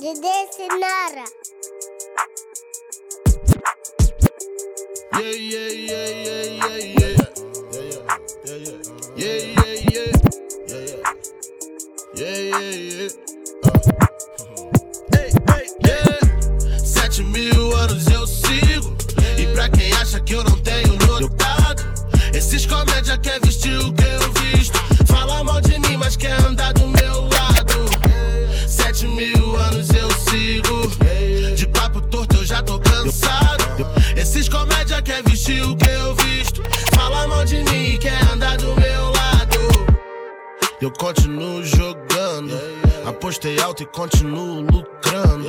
Dede Sinara. Yeah, yeah, yeah, yeah, yeah, yeah. Yeah, yeah, yeah, yeah. Yeah, yeah, yeah. Uh. Comédia quer vestir o que eu visto. Fala mal de mim, mas quer andar do meu lado. Sete mil anos eu sigo. De papo torto eu já tô cansado. Esses comédia quer vestir o que eu visto. Fala mal de mim quer andar do meu lado. Eu continuo jogando. Apostei alto e continuo lucrando.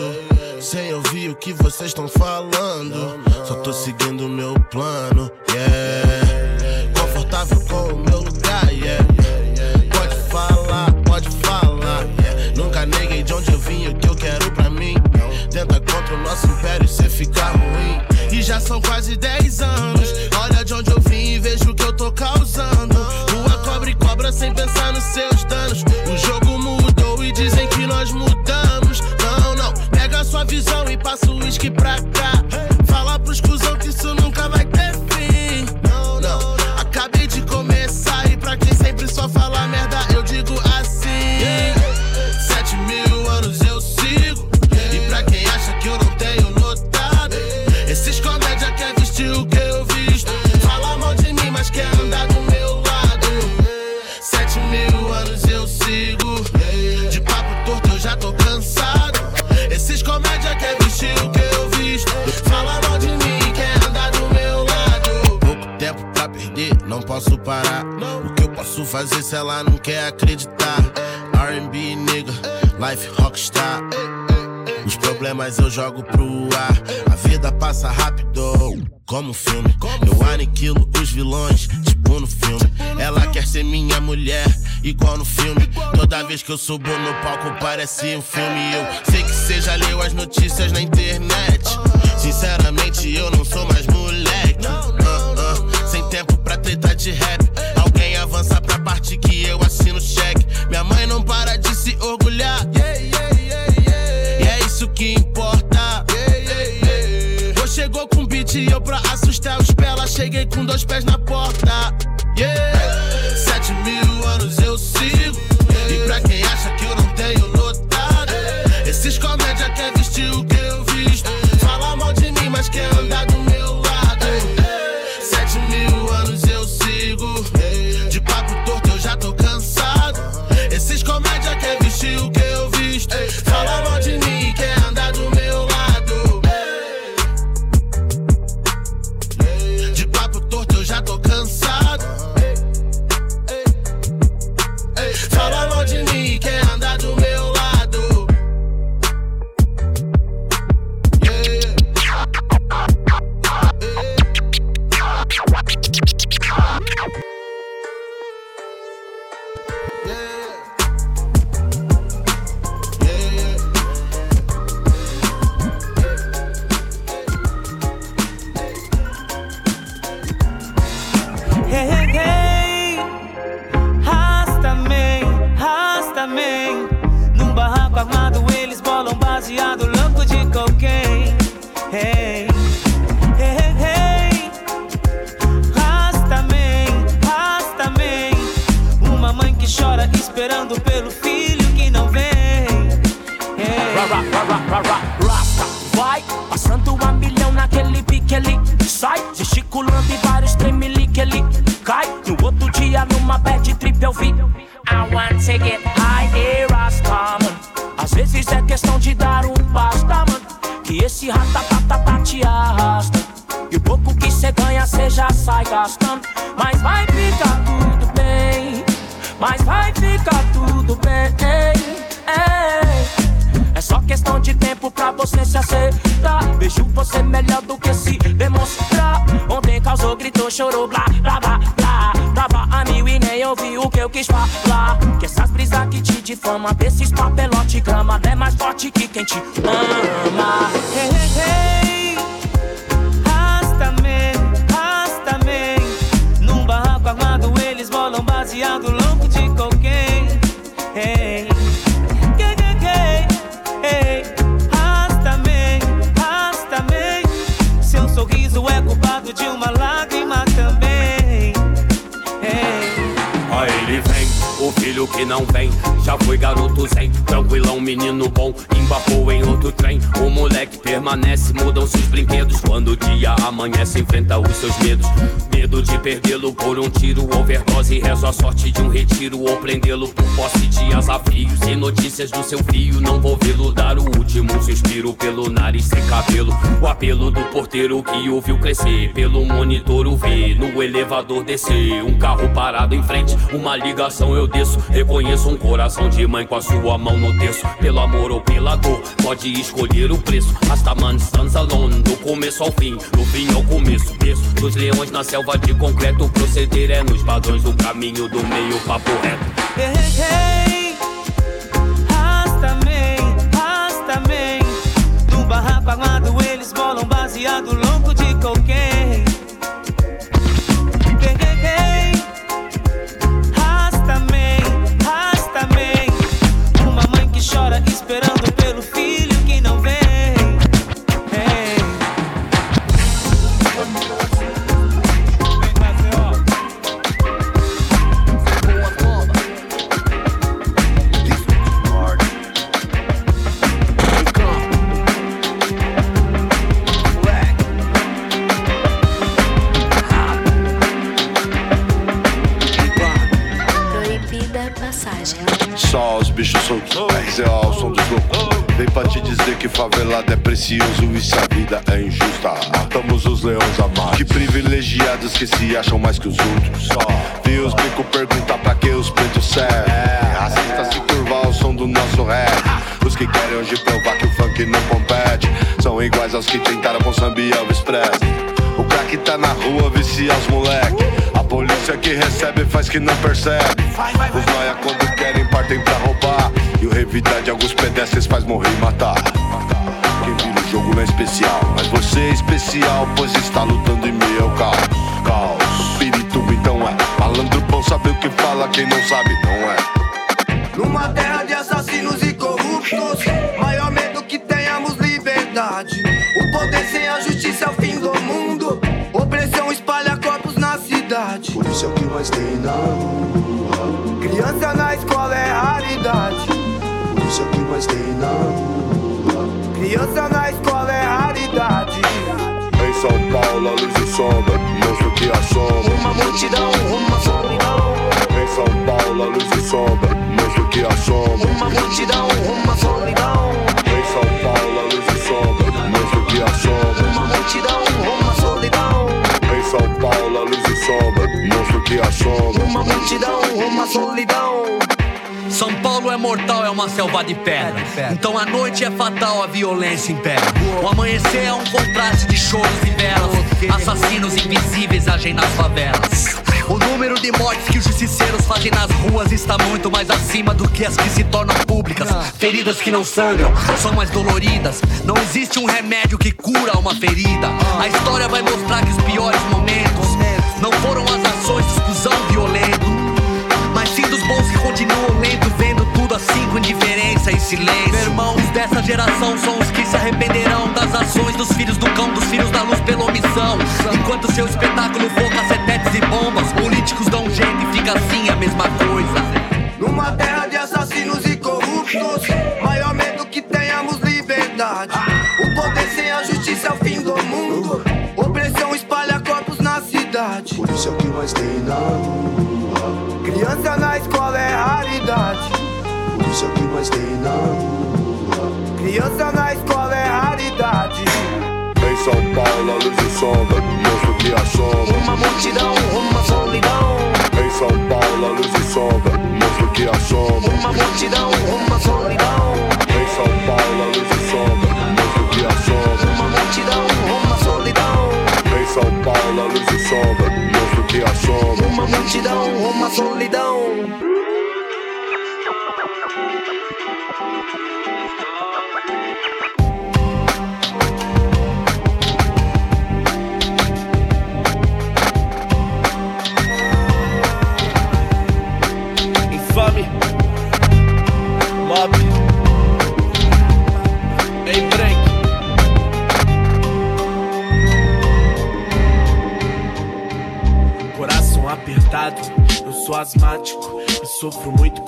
Sem ouvir o que vocês estão falando. Só tô seguindo meu plano. Yeah. Confortável com o meu lugar. Yeah. Pode falar, pode falar. yeah. Nunca neguei de onde eu vim o que eu quero pra mim. Tenta contra o nosso império e cê fica ruim. E já são quase 10 anos. Olha de onde eu vim e vejo o que eu tô causando. Rua cobre cobra sem pensar nos seus danos. O jogo mudou e dizem que nós mudamos. Passa rápido, como filme. Eu aniquilo os vilões, tipo no filme. Ela quer ser minha mulher, igual no filme. Toda vez que eu subo no palco parece um filme. Eu sei que cê já leu as notícias na internet. Sinceramente, eu não sou mais com dois pés na porta. Chorou, blá, blá, blá, blá. Tava a mil e nem ouvi o que eu quis falar. Que essas brisas que te difama, desses papelote grama, é mais forte que quem te ama. Que não vem. Já foi garoto zen, tranquilão, menino bom. Embapou em outro trem. O moleque permanece, mudam seus brinquedos. Quando o dia amanhece, enfrenta os seus medos. Medo de perdê-lo por um tiro, overdose. Rezo a sorte de um retiro ou prendê-lo por posse de desafios. Sem notícias do seu filho, não vou vê-lo dar o último suspiro pelo nariz sem cabelo. O apelo do porteiro que o viu crescer. Pelo monitor o vê, no elevador descer. Um carro parado em frente, uma ligação eu desço. Reconheço um coração de mãe com a sua mão no terço. Pelo amor ou pela dor, pode escolher o preço. Hasta man stands alone, do começo ao fim, do fim ao começo. Berço dos leões na selva de concreto. Proceder é nos padrões do caminho do meio papo reto. Hey, hey, hey. Rasta-me, rasta-me. No barraco armado eles bolam baseado louco de cocaine. Favelado é precioso e se a vida é injusta. Matamos os leões amados. Que privilegiados que se acham mais que os outros. Os bicos perguntar pra que os pretos servem. Racista se curvar ao som do nosso rap. Os que querem hoje provar que o funk não compete. São iguais aos que tentaram com samba e Elvis Presley. O craque tá na rua, vicia os moleque. A polícia que recebe faz que não percebe. Os noia quando querem partem pra roubar. E o revidar de alguns pedestres faz morrer e matar. Jogo não é especial, mas você é especial, pois está lutando em meio ao caos. Caos, pirituba então é. Malandro bom sabe o que fala, quem não sabe não é. Numa terra de assassinos e corruptos, maior medo que tenhamos liberdade. O poder sem a justiça é o fim do mundo. Opressão espalha corpos na cidade. Polícia é o que mais tem na rua. Criança na escola é raridade. Polícia é o que mais tem na rua. Criança na escola é raridade. Em São Paulo, a luz e sombra, monstro que assombra. Uma multidão, uma solidão. Em São Paulo, a luz e sombra, monstro que assombra. Uma multidão, uma solidão. Em São Paulo, a luz e sombra, monstro que assombra. Uma multidão, uma solidão. Em São Paulo, a luz e sombra, monstro que assombra. Uma multidão, uma solidão. São Paulo é mortal, é uma selva de pedra. Então a noite é fatal, a violência impera. O amanhecer é um contraste de choros e velas. Assassinos invisíveis agem nas favelas. O número de mortes que os justiceiros fazem nas ruas está muito mais acima do que as que se tornam públicas. Feridas que não sangram são mais doloridas. Não existe um remédio que cura uma ferida. A história vai mostrar que os piores momentos não foram as ações dos cuzão violento. Mas sim dos bons que continuam assim com indiferença e silêncio. Irmãos dessa geração são os que se arrependerão das ações dos filhos do cão, dos filhos da luz pela omissão. Enquanto seu espetáculo for cacetetes e bombas, políticos dão um jeito e fica assim a mesma coisa. Numa terra de assassinos e corruptos, maior medo que tenhamos liberdade. O poder sem a justiça é o fim do mundo. Opressão espalha corpos na cidade. Polícia é o que mais tem na rua. Criança na escola é raridade. Polícia é o que mais tem na rua. Criança na escola é raridade. Em São Paulo, a luz e sombra, monstro que assombra. Uma multidão, uma solidão. Em São Paulo, a luz e sombra, monstro que assombra. Uma multidão, uma solidão. Em São Paulo, a luz e sombra, monstro que assombra. Uma multidão, uma solidão. Em São Paulo, a luz e sombra, monstro que assombra. Uma multidão, uma solidão.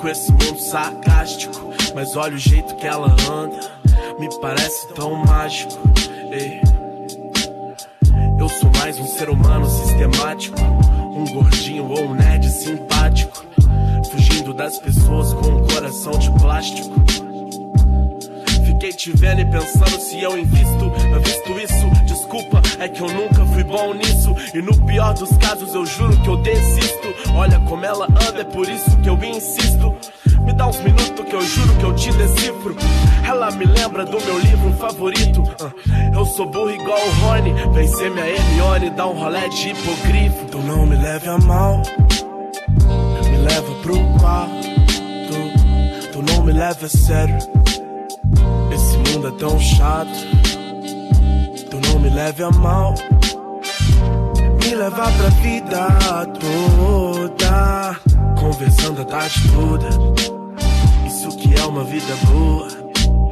Com esse mundo sarcástico. Mas olha o jeito que ela anda, me parece tão mágico. Ei. Eu sou mais um ser humano sistemático, um gordinho ou um nerd simpático, fugindo das pessoas com um coração de plástico. Fiquei te vendo e pensando se eu invisto, eu visto isso, desculpa, é que eu nunca fui bom nisso. E no pior dos casos eu juro que eu desisto. Olha como ela anda, é por isso que eu insisto. Me dá uns minutos que eu juro que eu te decifro. Ela me lembra do meu livro favorito. Ah, eu sou burro igual o Rony. Vencer minha Hermione, dá um rolé de hipogrifo. Então não me leve a mal. Me leva pro quarto. Tu não me leva a sério. Esse mundo é tão chato. Me leve a mal. Me levar pra vida toda. Conversando a tarde toda. Isso que é uma vida boa.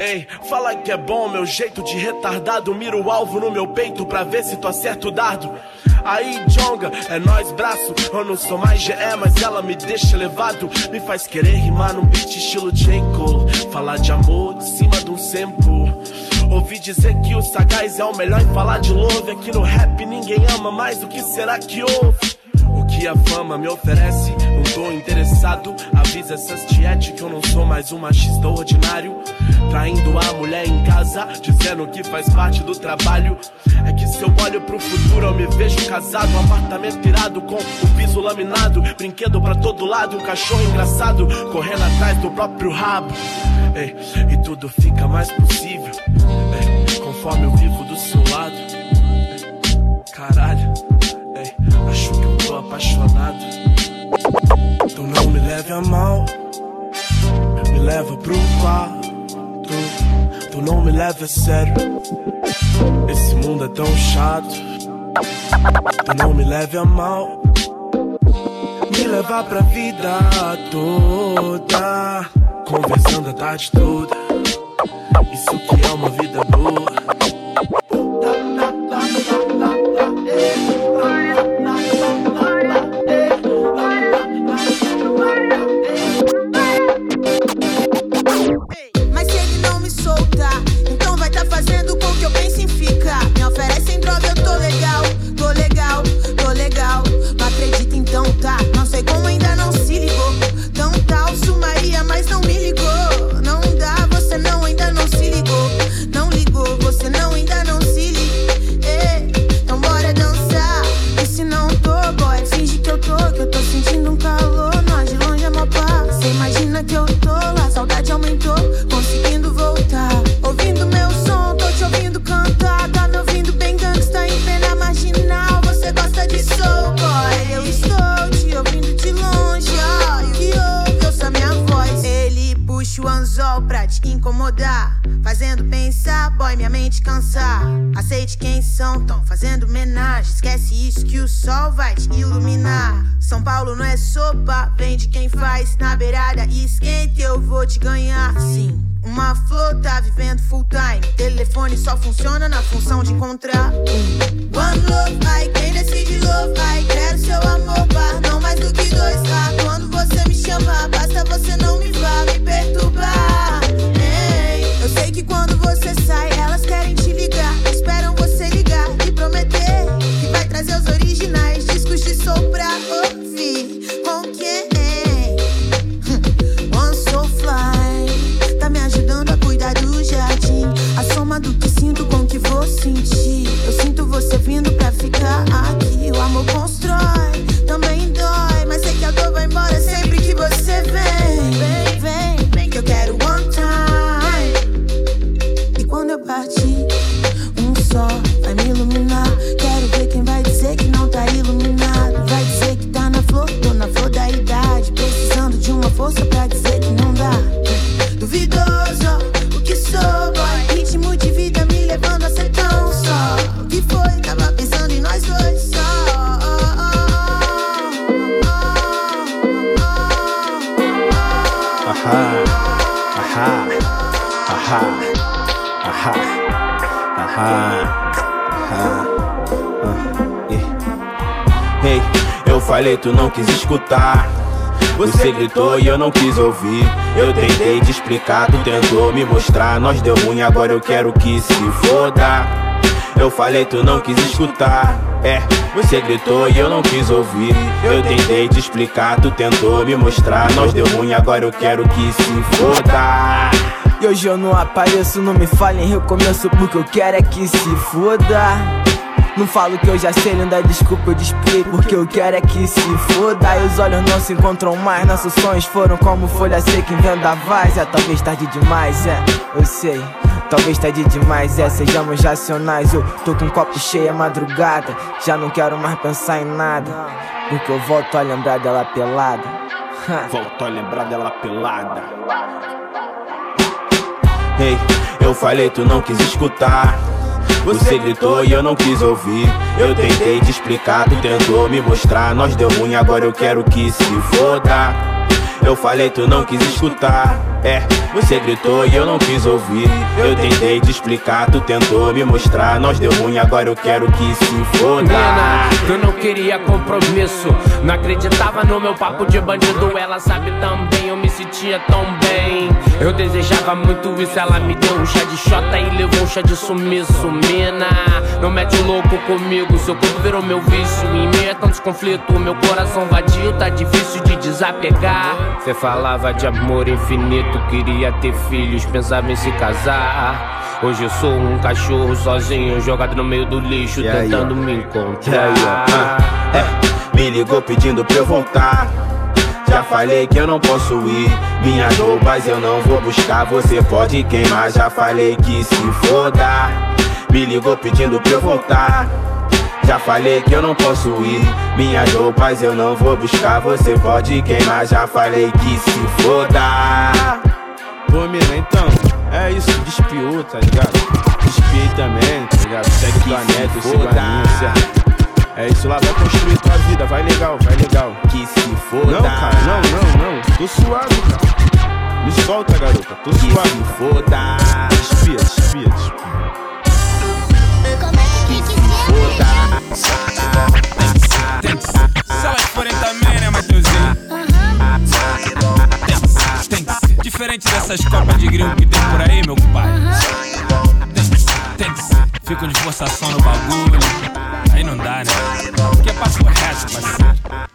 Ei, fala que é bom meu jeito de retardado. Mira o alvo no meu peito pra ver se tu acerta o dardo. Aí, Jonga, é nós braço. Eu não sou mais GE, mas ela me deixa elevado. Me faz querer rimar num beat estilo J. Cole. Falar de amor de cima de um sample. Ouvi dizer que o sagaz é o melhor em falar de love. Aqui no rap ninguém ama mais, o que será que houve? O que a fama me oferece, tô interessado. Avisa essas tiete que eu não sou mais um machista ordinário. Traindo a mulher em casa, dizendo que faz parte do trabalho. É que se eu olho pro futuro, eu me vejo casado. Um apartamento irado com o piso laminado. Brinquedo pra todo lado, um cachorro engraçado. Correndo atrás do próprio rabo. Ei, e tudo fica mais possível. Ei, conforme eu vivo do seu lado. Ei, caralho, acho que eu tô apaixonado. Então não me leve a mal. Me leva pro quarto. Tu não me leva a sério. Esse mundo é tão chato. Tu não me leve a mal. Me levar pra vida toda. Conversando a tarde toda. Isso que basta você Você gritou e eu não quis ouvir. Eu tentei te explicar, tu tentou me mostrar. Nós deu ruim, agora eu quero que se foda. Eu falei, tu não quis escutar. É, você gritou e eu não quis ouvir. Eu tentei te explicar, tu tentou me mostrar. Nós deu ruim, agora eu quero que se foda. E hoje eu não apareço, não me falem recomeço porque eu quero é que se foda. Não falo que eu já sei, não dá desculpa, eu explico Porque eu quero é que se foda. E os olhos não se encontram mais. Nossos sonhos foram como folha seca em vendavais É, talvez tarde demais, é, eu sei. Talvez tarde demais, é, sejamos racionais. Eu tô com um copo cheio é madrugada. Já não quero mais pensar em nada. Porque eu volto a lembrar dela pelada. Volto a lembrar dela pelada. Ei, eu falei, tu não quis escutar você gritou e eu não quis ouvir. Eu tentei te explicar, tu tentou me mostrar. Nós deu ruim, agora eu quero que se foda. Eu falei, tu não quis escutar. É, você gritou e eu não quis ouvir. Eu tentei te explicar, tu tentou me mostrar. Nós deu ruim, agora eu quero que se foda. Mina, eu não queria compromisso. Não acreditava no meu papo de bandido. Ela sabe também, eu me sentia tão bem. Eu desejava muito isso, ela me deu um chá de xota e levou um chá de sumiço. Mina, não mete louco comigo. Seu corpo virou meu vício. Em meio a tantos conflitos, meu coração vadio tá difícil de desapegar. Você falava de amor infinito, queria ter filhos, pensava em se casar. Hoje eu sou um cachorro sozinho, jogado no meio do lixo, aí, tentando ó. me encontrar. aí, ó, ah, é, me ligou pedindo pra eu voltar. Já falei que eu não posso ir. Minhas roupas eu não vou buscar. Você pode queimar. Já falei que se foda. Me ligou pedindo pra eu voltar. Já falei que eu não posso ir. Minhas roupas eu não vou buscar. Você pode queimar. Já falei que se foda. Pô, mina, então, é isso, despiou, tá ligado? Despiei também, tá ligado? Segue tua neta, eu sigo a minha, certo? É isso lá, vai construir tua vida, vai legal, vai legal. Que se foda. Não, cara, não, não, não. Tô suave, cara. Me solta, garota, tô suave. Que se foda. Despia, despia, despia. Se elas forem também, né, Matheusinho? Tem que. Diferente dessas copas de gringo que tem por aí, meu pai. Tem que ser, que. Ficam de forçação no bagulho. Aí não dá, né? Porque é papo reto, parceiro.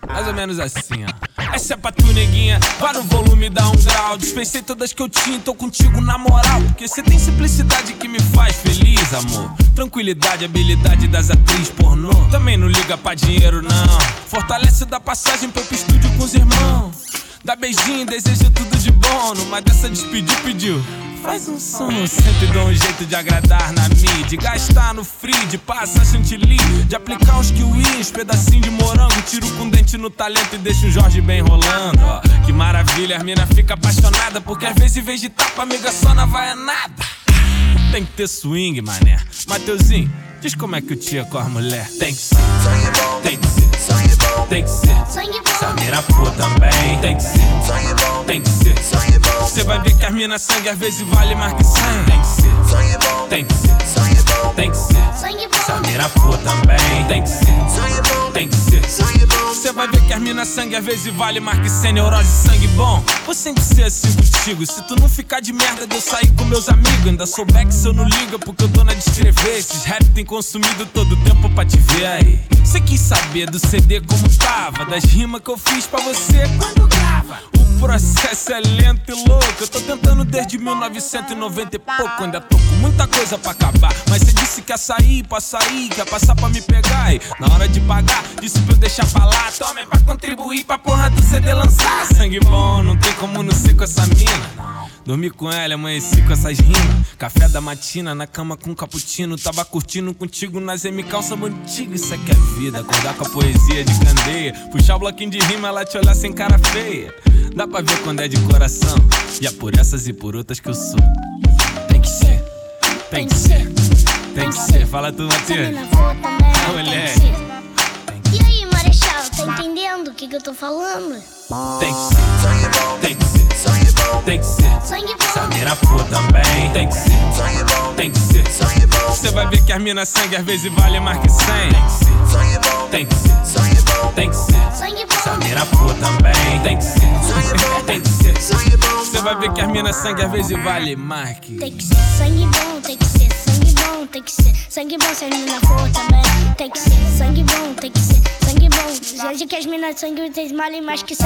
Mais ou menos assim, ó. Essa é pra tu, neguinha. Vá no volume, dá um grau. Dispensei todas que eu tinha, tô contigo na moral. Porque você tem simplicidade que me faz feliz, amor. Tranquilidade, habilidade das atrizes pornô. Também não liga pra dinheiro, não. Fortalece da passagem pro estúdio com os irmãos. Dá beijinho, deseja tudo de bom. Numa dessa despediu, pediu. Faz um som, sempre dou um jeito de agradar na mídia. De gastar no free, de passar chantilly. De aplicar uns kiwis, pedacinho de morango. Tiro com dente no talento e deixo o Jorge bem rolando. Ó, que maravilha, as mina fica apaixonada. Porque às vezes, em vez de tapa, amiga, só na vai é nada. Tem que ter swing, mané. Mateuzinho, diz como é que o tia com as mulher. Tem que ser, tem que ser, tem que ser. Samira for também, tem que ser, tem que ser. Você vai ver que as mina sangue às vezes vale mais que sangue. Tem que ser, tem que ser, tem que ser. Samira for também, tem que ser, tem que ser. Você vai ver que as mina sangue às vezes vale mais que 100 neurose sangue bom. Vou sempre ser assim contigo. Se tu não ficar de merda eu sair com meus amigos, ainda sou back se eu não liga, porque eu tô na de escrever. Esses rap tem consumido todo o tempo pra te ver aí. Você quis saber do CD como tava, das rimas que eu fiz pra você quando grava. O processo é lento e louco. Eu tô tentando desde 1990 e pouco. Ainda tô com muita coisa pra acabar. Mas você disse que ia sair pra sair, que ia passar pra me pegar. E na hora de pagar, disse pra eu deixar pra lá. Tome pra contribuir pra porra do CD lançar. Sangue bom, não tem como não ser com essa mina. Dormi com ela, amanheci com essas rimas. Café da matina, na cama com cappuccino. Tava curtindo contigo nas M calça antiga. Isso aqui é vida, acordar com a poesia de candeia. Puxar o bloquinho de rima, ela te olhar sem cara feia. Dá pra ver quando é de coração. E é por essas e por outras que eu sou. Tem que ser, tem que ser, tem que ser. Fala tu, Matheus. Ah, que, que eu tô falando? Tem que ser, tem que ser, tem que ser. Sangue bom. Samira for também, tem que ser, tem que ser. Você vai ver que as mina sangue às vezes vale mais que 100. Tem que ser, tem que ser, tem que ser. Se a mina for também, tem que ser. Tem que ser. Você vai ver que as minas sangue às vezes vale mais que. Tem que ser sangue bom, tem que ser sangue bom, tem que ser sangue bom se as também. Tem que ser sangue bom, tem que ser sangue bom. Já que as minas sangue vocês valem mais que 100.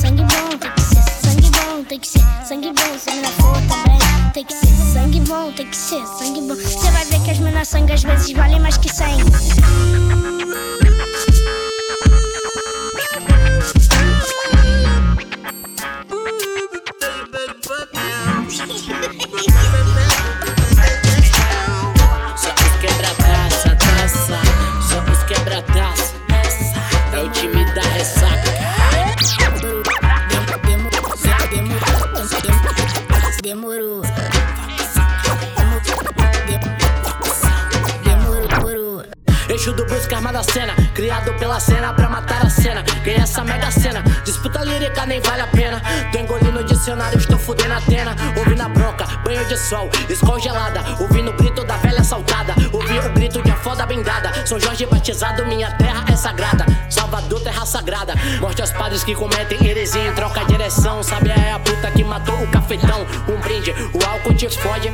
Sangue bom, tem que ser sangue bom, tem que ser sangue bom se minas for também. Tem que ser sangue bom, tem que ser sangue bom. Você vai ver que as minas sangue às vezes valem mais que 100. Busca armada cena, criado pela cena pra matar a cena. Ganha essa mega cena, disputa lírica nem vale a pena. Tô engolindo o dicionário, estou fudendo a tena. Ouvindo a bronca, banho de sol, escongelada. Ouvindo o grito da velha assaltada. Ouvi o grito de a foda bendada. São Jorge batizado, minha terra é sagrada. Salvador, terra sagrada. Morte aos padres que cometem heresia em troca de direção. Sabe, é a puta que matou o cafetão. Um brinde, o álcool te fode.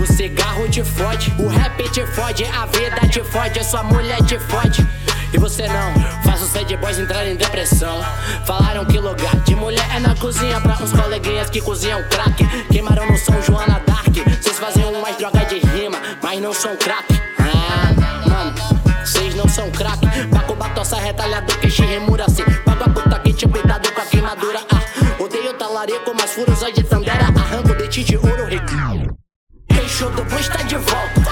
O cigarro te fode, o rap te fode, a vida te fode, a sua mulher te fode. E você não, faz os sad boys entrarem em depressão. Falaram que lugar de mulher é na cozinha pra uns coleguinhas que cozinham crack. Queimaram no São Joana Dark. Vocês faziam umas drogas de rima, mas não são crack. Ah, mano, vocês não são crack. Paco batossa retalhado que te remura assim. A puta que te cuidado com a queimadura. Ah, odeio talarico, mas furos de tandera. Arranco dente de ouro. Eixo do Bus tá de volta.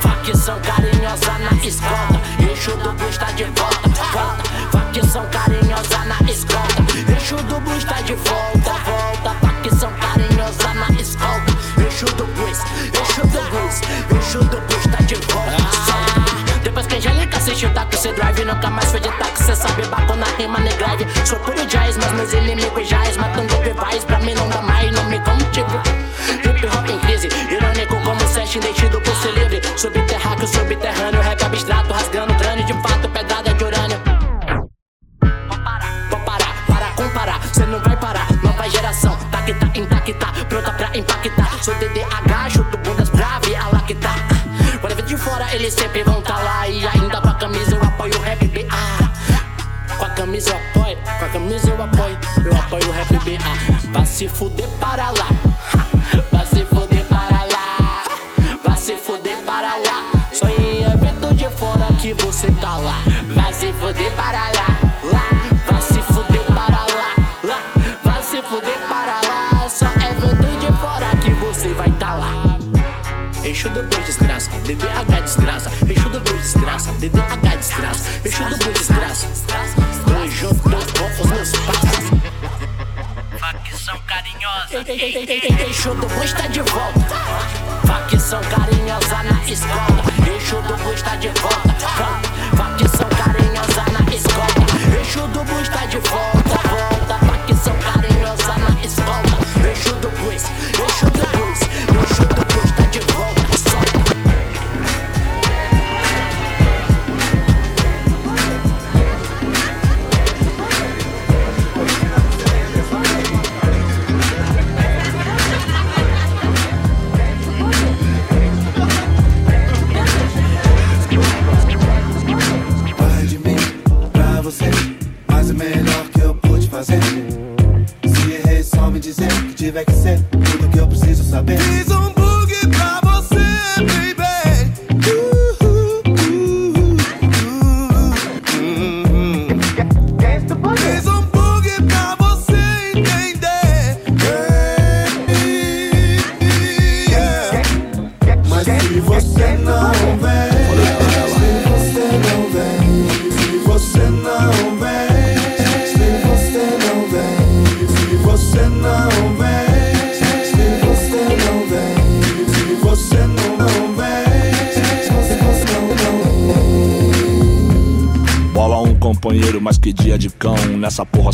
Facção carinhosa na escolta. Eixo do Bus tá de volta. Volta. Facção carinhosa na escolta. Eixo do Bus tá de volta. Volta. Facção carinhosa na escolta. Eixo do Bus. Eixo do Bus. Eixo do Bus tá de volta. Solta. Depois que a Angélica assistiu Taxi Drive, nunca mais foi de táxi. Cê sabe, baco na rima negrave. Sou puro jazz, mas meus inimigos jazz. Matando rivais, pra mim não dá livre. Subterrâneo, rap abstrato, rasgando crânio de fato, pedrada de urânio. Pode parar, para comparar, cê não vai parar. Nova geração, tá que tá intacta, pronta pra impactar. Sou DDH, chuto bundas pra ver a lá que tá. Quando ver de fora, eles sempre vão tá lá. E ainda com a camisa eu apoio o rap BA. Com a camisa eu apoio, com a camisa eu apoio, eu apoio o rap BA. Vai se fuder para lá. Fuder para lá. Lá. Vai se fuder para lá. Lá. Vai se fuder para lá. Só evento de fora que você vai tá lá. Eixo do boi desgraça, DDH desgraça, eixo do boi desgraça, DDH desgraça, eixo do boi desgraça. Tô junto com os meus passos. Facção carinhosa. Eixo do boi está de volta. Facção carinhosa na escola. Eixo do boi está de volta. Facção Oh.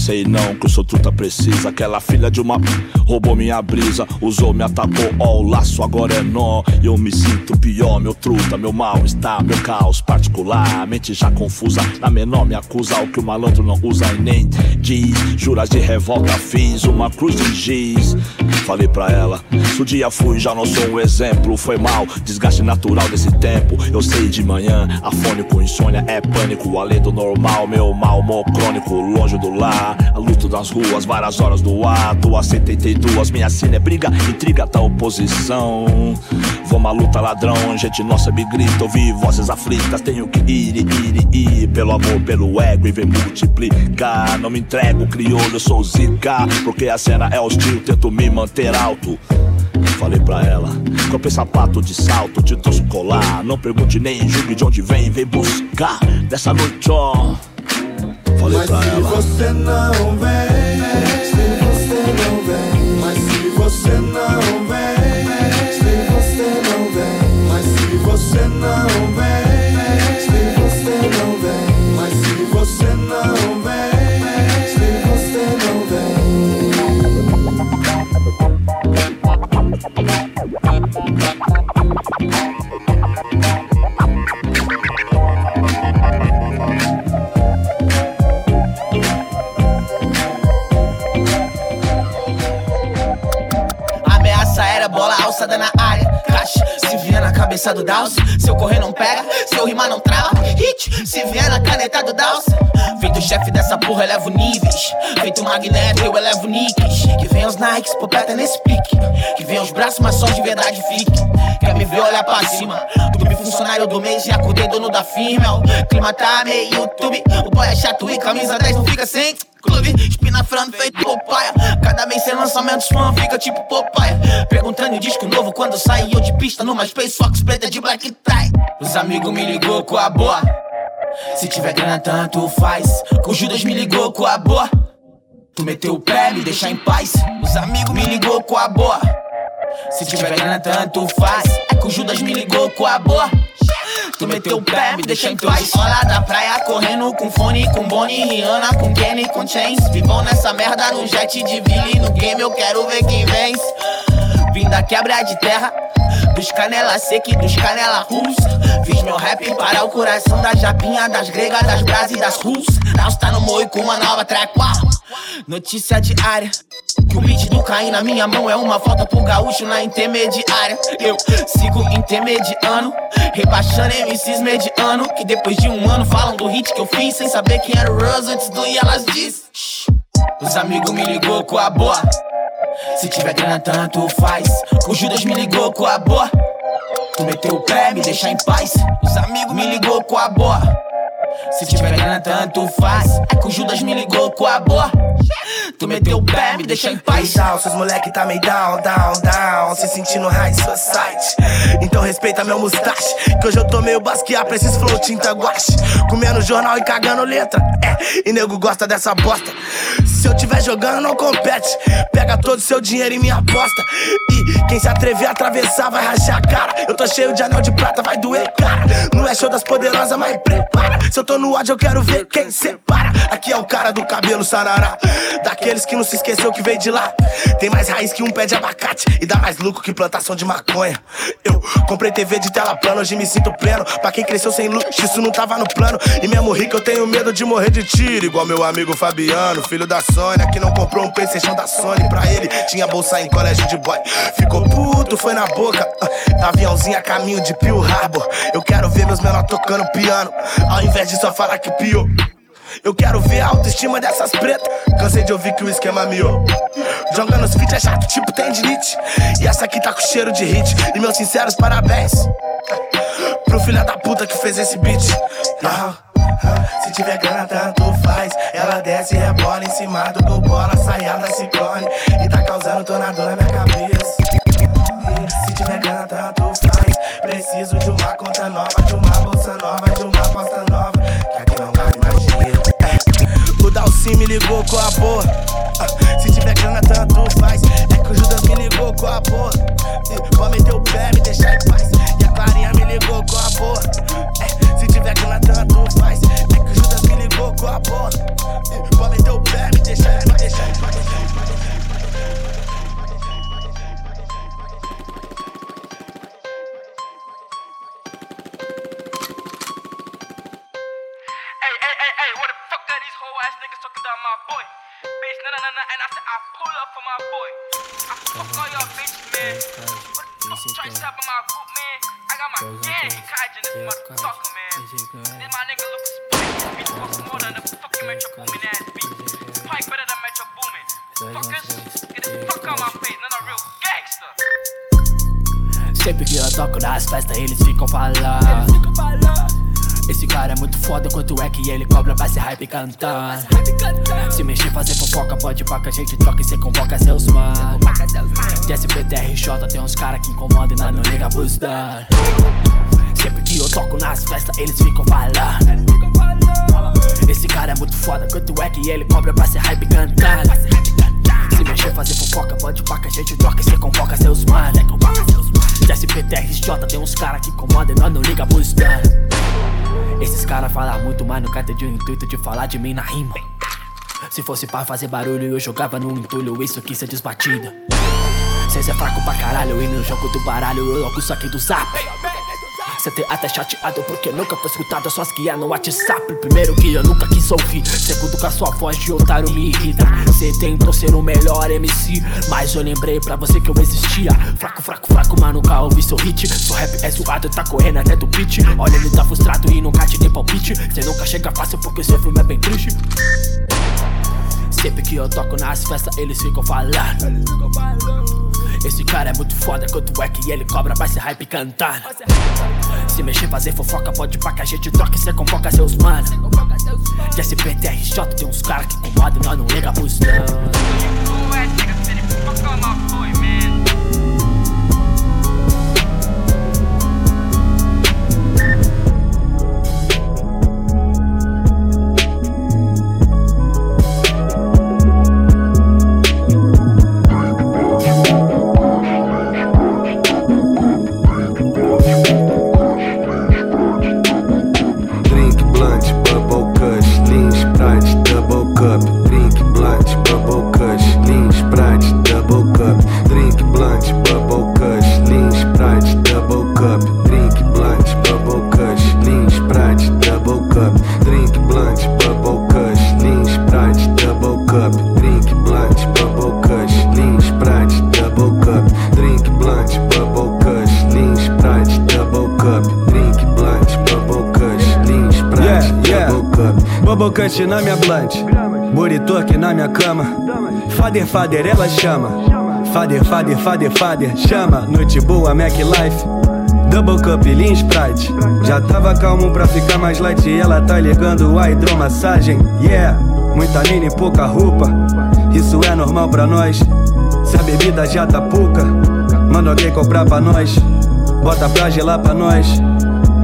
Sei não, que o seu truta precisa. Aquela filha de uma roubou minha brisa, usou, me atacou, ó, o laço agora é nó. Eu me sinto pior, meu truta, meu mal está, meu caos particular. Mente já confusa, na menor me acusa. O que o malandro não usa e nem diz. Juras de revolta fiz, uma cruz de giz. Falei pra ela, se o dia fui, já não sou um exemplo. Foi mal, desgaste natural desse tempo. Eu sei de manhã, afônico, insônia é pânico. Além do normal, meu mal, humor crônico, longe do lar. A luta das ruas, várias horas do ato. A 72, minha cena é briga, intriga da oposição. Vamos à luta, ladrão, gente nossa me grita. Ouvi vozes aflitas, tenho que ir, ir, ir. Pelo amor, pelo ego e vem multiplicar. Não me entrego, crioulo, eu sou zica. Porque a cena é hostil, tento me manter alto. Falei pra ela, comprei sapato de salto, te trouxe colar. Não pergunte nem julgue de onde vem, vem buscar dessa noite, ó. Falei Mas pra se ela. você não vem, cabeça do Dalsa. Se eu correr, não pega. Se eu rimar, não trava. Hit, se vier na caneta do Dalsa. Feito chefe dessa porra, elevo níveis. Feito magneto, eu elevo níqueis. Que vem os Nikes, popeta nesse pique. Que vem os braços, mas só de verdade fique. Quer me ver olhar pra cima? Tube funcionário do mês e acordei dono da firma. O clima tá meio YouTube. O boy é chato e camisa 10 não fica sem clube. Espina frando feito Popeye. Cada mês sem lançamentos, fã fica tipo Popeye. Perguntando em disco novo quando sai eu de pista numa Space Fox preta de black tie. Os amigos me ligou com a boa. Se tiver grana, tanto faz. Que o Judas me ligou com a boa. Tu meteu o pé, me deixa em paz. Os amigos me ligou com a boa. Se tiver grana, tanto faz. É que o Judas me ligou com a boa. Tu meteu o pé, me deixa em paz. Olha da praia correndo com fone, com Bonnie, Rihanna, com Kenny, com Chains. Vivão nessa merda no jet de Billy. No game eu quero ver quem vence. Vim da quebra de terra, dos canela seca e dos canela russa. Fiz meu rap para o coração da japinha, das gregas, das bras e das russas. Nós tá no moio com uma nova track. Notícia diária. Que o beat do Caim na minha mão é uma foto pro gaúcho na intermediária. Eu sigo intermediano, rebaixando MCs mediano. Que depois de um ano falam do hit que eu fiz, sem saber quem era o Rose antes do e elas diz. Os amigos me ligou com a boa. Se tiver grana, tanto faz. O Judas me ligou com a boa. Tu meteu o pé, me deixa em paz. Os amigos me ligou com a boa. Se tiver grana, tanto faz. É que o Judas me ligou com a boa. Tu meteu o pé, me deixa em paz. Down, seus moleque tá meio down, down, down. Se sentindo high society. Então respeita meu mustache. Que hoje eu tô meio basquear pra esses flow tinta guache. Comendo jornal e cagando letra. É, e nego gosta dessa bosta. Se eu tiver jogando, não compete. Pega todo seu dinheiro e me aposta. E quem se atrever a atravessar vai rachar a cara. Eu tô cheio de anel de prata, vai doer, cara. Não é show das poderosas, mas prepara. Se eu tô no ódio, eu quero ver quem separa. Aqui é o cara do cabelo sarará. Daqueles que não se esqueceu que veio de lá. Tem mais raiz que um pé de abacate. E dá mais lucro que plantação de maconha. Eu comprei TV de tela plana, hoje me sinto pleno. Pra quem cresceu sem luxo, isso não tava no plano. E mesmo rico, eu tenho medo de morrer de tiro. Igual meu amigo Fabiano, filho da Sônia, que não comprou um PlayStation da Sony pra ele. Tinha bolsa em colégio de boy. Ficou puto, foi na boca. Ah, Aviãozinho a caminho de Pearl Harbor. Eu quero ver meus menores tocando piano. Ao invés de só falar que pior. Eu quero ver a autoestima dessas pretas. Cansei de ouvir que o esquema miou. Jogando os feat é chato, tipo tendinite. E essa aqui tá com cheiro de hit. E meus sinceros parabéns pro filho da puta que fez esse beat. Ah, Se tiver grana, tanto faz. Ela desce e rebola em cima do gol bola, saia da ciclone. Pra hype cantando? Se mexer, fazer fofoca, pode pá que a gente troca e cê convoca seus mano. De SPTRJ tem uns cara que incomodam e nós não liga buscando. Sempre que eu toco nas festas, eles ficam falando. Esse cara é muito foda, quanto é que ele cobra pra ser hype cantando? Se mexer, fazer fofoca, pode pá que a gente troca e cê convoca seus mano. De SPTRJ tem uns cara que incomodam e nós não liga buscando. Esses caras falam muito, mas nunca tem o intuito de falar de mim na rima. Se fosse pra fazer barulho, eu jogava no entulho, isso aqui cê desbatida. Cês é fraco pra caralho e no jogo do baralho eu logo saquei do zap. Cê tem até chateado porque nunca foi escutado só as que no WhatsApp. Primeiro que eu nunca quis ouvir, segundo que a sua voz de otário me irrita. Cê tentou ser o melhor MC, mas eu lembrei pra você que eu existia. Fraco, fraco, fraco, mas nunca ouvi seu hit. Seu rap é zoado, tá correndo até do pitch. Olha, ele tá frustrado e nunca te dei palpite. Cê nunca chega fácil porque seu filme é bem triste. Sempre que eu toco nas festas, eles ficam falando. Esse cara é muito foda, quanto é que ele cobra pra ser hype cantando? Se mexer, fazer fofoca, pode pá que a gente troca e cê convoca seus mano. De SPTRJ tem uns cara que incomodam nós não liga pros não. Na minha blunt, burrito aqui na minha cama. Fader, fader, ela chama. Fader, fader, fader, fader, chama. Noite boa, Mac Life. Double cup, lean Sprite. Já tava calmo pra ficar mais light. E ela tá ligando a hidromassagem. Yeah, muita mina e pouca roupa. Isso é normal pra nós. Se a bebida já tá pouca, manda alguém comprar pra nós. Bota pra gelar pra nós.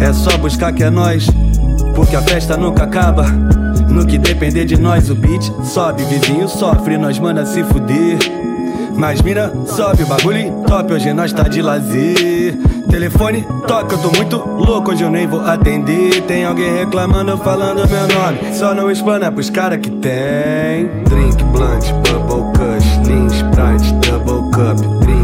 É só buscar que é nós. Porque a festa nunca acaba. No que depender de nós, o beat sobe, vizinho sofre, nós manda se fuder. Mas mira, sobe o bagulho top, hoje nós tá de lazer. Telefone toca, eu tô muito louco, hoje eu nem vou atender. Tem alguém reclamando, falando meu nome. Só não explana pros cara que tem. Drink blunt, bubble kush, lean sprite, double cup. Drink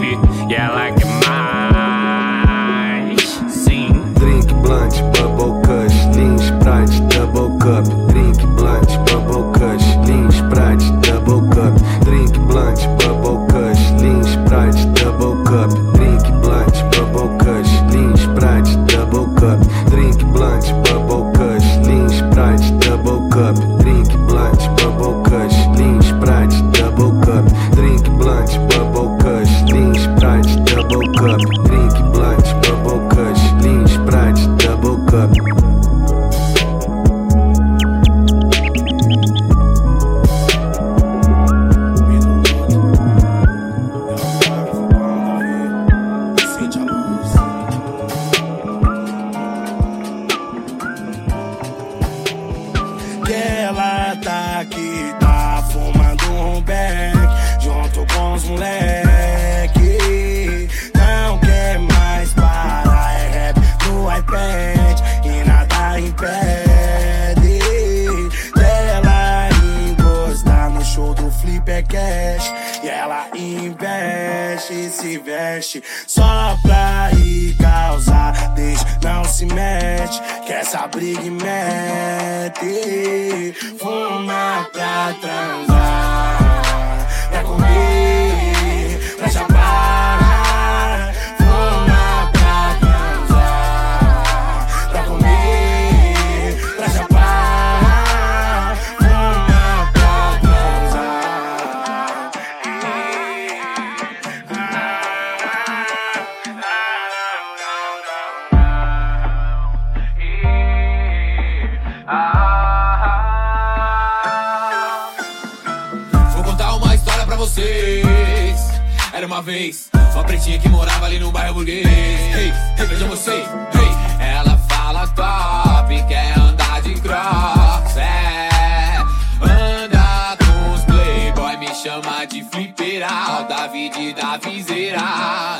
E ela quer mais Sim. Drink blunt, bubble kush, lean sprite, double cup.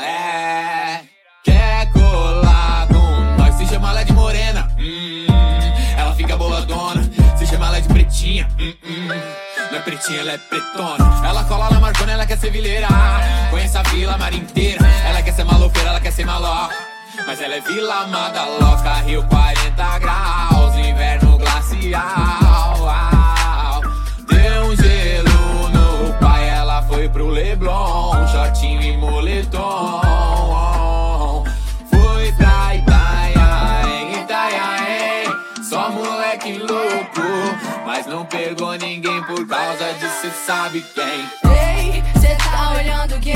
É, quer colar com nós, se chama ela de morena. Hum, ela fica boladona, se chama ela de pretinha. Hum, hum. Não é pretinha, ela é pretona. Ela cola na marcona, ela quer ser vileira. Conhece a vila mar inteira. Ela quer ser malofeira, ela quer ser maloca. Mas ela é vila amada louca. Rio 40 graus, inverno glacial. Uau. Mas não pegou ninguém por causa de cê sabe quem. Ei, cê tá olhando o quê?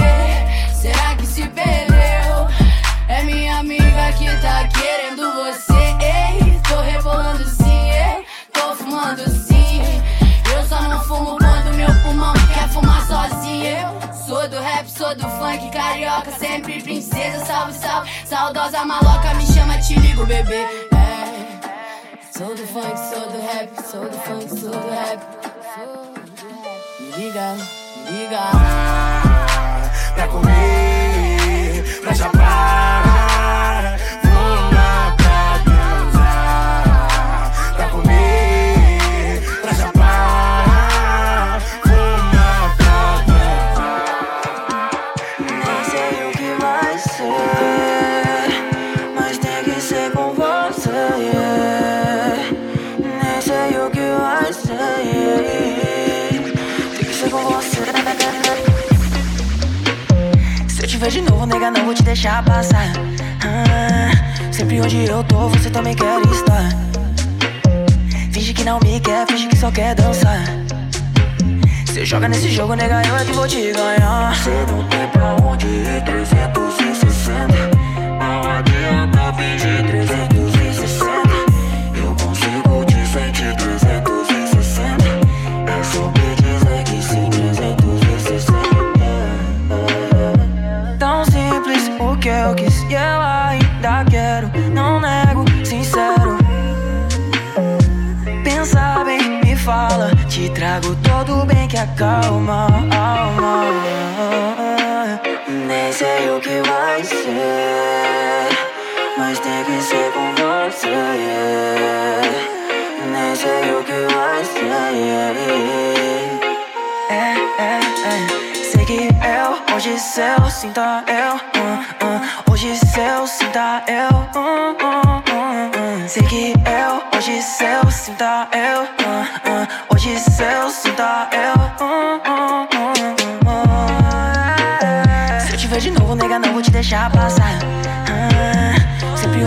Será que se perdeu? É minha amiga que tá querendo você. Ei, tô rebolando sim, ei, tô fumando sim. Eu só não fumo quando meu pulmão quer fumar sozinho. Eu sou do rap, sou do funk, carioca, sempre princesa. Salve, salve, saudosa maloca, me chama, te ligo, bebê. Sou do funk, sou do rap, sou do funk, sou do rap. Me liga, me liga. Pra comer, pra chapar Se ver de novo, nega, não vou te deixar passar. Ah, sempre onde eu tô, você também quer estar. Finge que não me quer, finge que só quer dançar. Você joga nesse jogo, nega, eu é que vou te ganhar. Cê não tem pra onde ir, 360.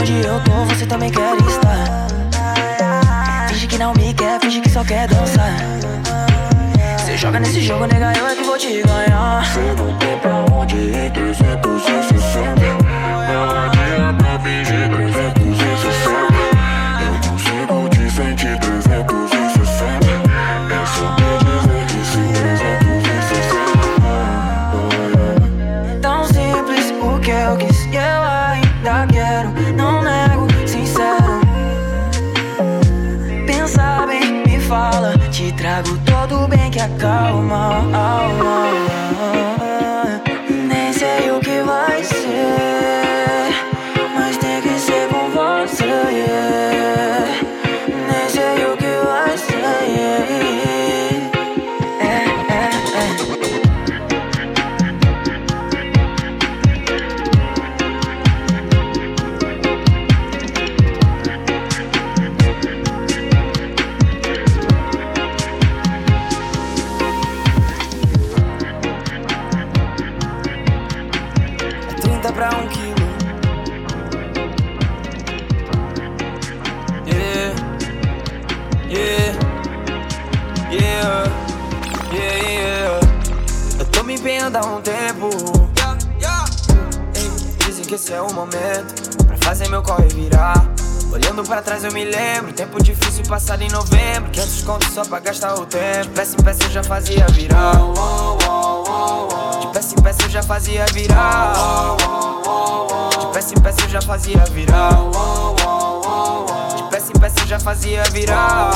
onde eu tô, você também quer estar. Finge que não me quer, finge que só quer dançar. Você joga nesse jogo, nega, eu é que vou te ganhar. Você não tem pra onde ir 360. Gastar o tempo. Peça em peça eu já fazia virar. De peça em peça eu já fazia virar. De peça em peça eu já fazia virar. De peça em peça eu já fazia virar.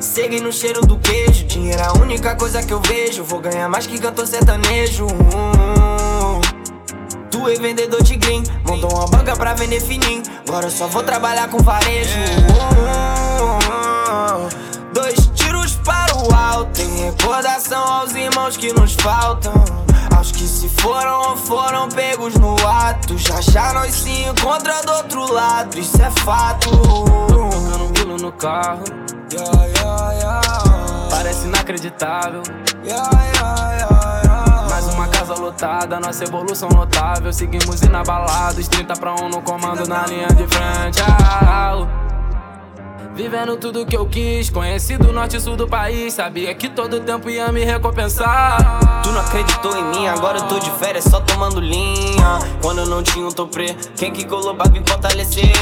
Segui no cheiro do queijo. Dinheiro é a única coisa que eu vejo. Vou ganhar mais que cantor sertanejo. Tu é vendedor de green. Montou uma banca pra vender fininho. Agora eu só vou trabalhar com varejo. Dois tiros para o alto. Em recordação aos irmãos que nos faltam. Aos que se foram ou foram pegos no ato. Já já nós se encontra do outro lado. Isso é fato. Tocando um no carro. Yeah, yeah, yeah. Parece inacreditável. Yeah, yeah, casa lotada, nossa evolução notável. Seguimos inabalados, 30 pra 1 no comando na linha de frente. Ah, Vivendo tudo que eu quis, conheci do norte e sul do país. Sabia que todo tempo ia me recompensar. Tu não acreditou em mim, agora eu tô de férias só tomando linha. Quando eu não tinha um toprê, quem que colou pra me fortalecer?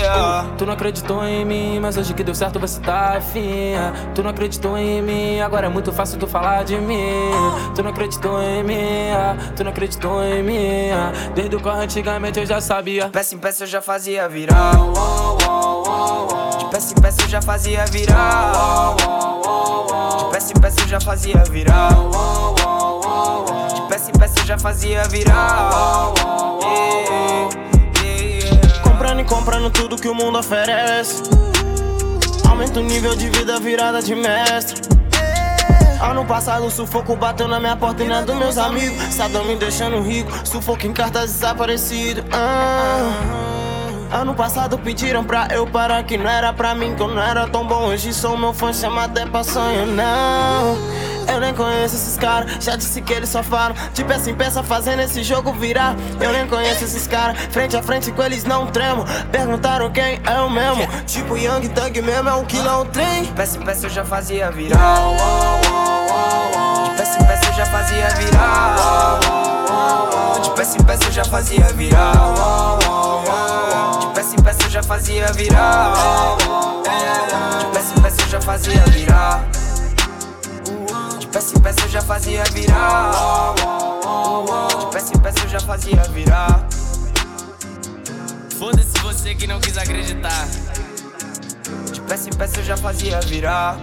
Tu não acreditou em mim, mas hoje que deu certo você tá finha. Tu não acreditou em mim, agora é muito fácil tu falar de mim. Tu não acreditou em mim, ah, tu não acreditou em mim. ah. Desde o corre antigamente eu já sabia. Peça em peça eu já fazia virar. De peça em peça eu já fazia virar. De peça em peça eu já fazia virar. De peça em peça eu já fazia virar. Comprando e comprando tudo que o mundo oferece. Aumenta o nível de vida, virada de mestre. Ano passado o sufoco bateu na minha porta e na dos meus amigos. Sadão me deixando rico, sufoco em cartas desaparecido. Ah. Ano passado pediram pra eu parar que não era pra mim, que eu não era tão bom. Hoje sou meu fã, chama até pra sonho, não. Eu nem conheço esses caras, já disse que eles só falam de peça em peça fazendo esse jogo virar. Eu nem conheço esses caras, frente a frente com eles não tremo. Perguntaram quem é o mesmo, tipo Young Thug mesmo, é um quilão trem. De peça em peça eu já fazia virar. De peça em peça eu já fazia virar. De peça em peça eu já fazia virar. Já fazia virar. De peça em peça eu já fazia virar. De peça em peça eu já fazia virar. De peça em peça eu já fazia virar. Foda-se você que não quis acreditar. De peça em peça eu já fazia virar.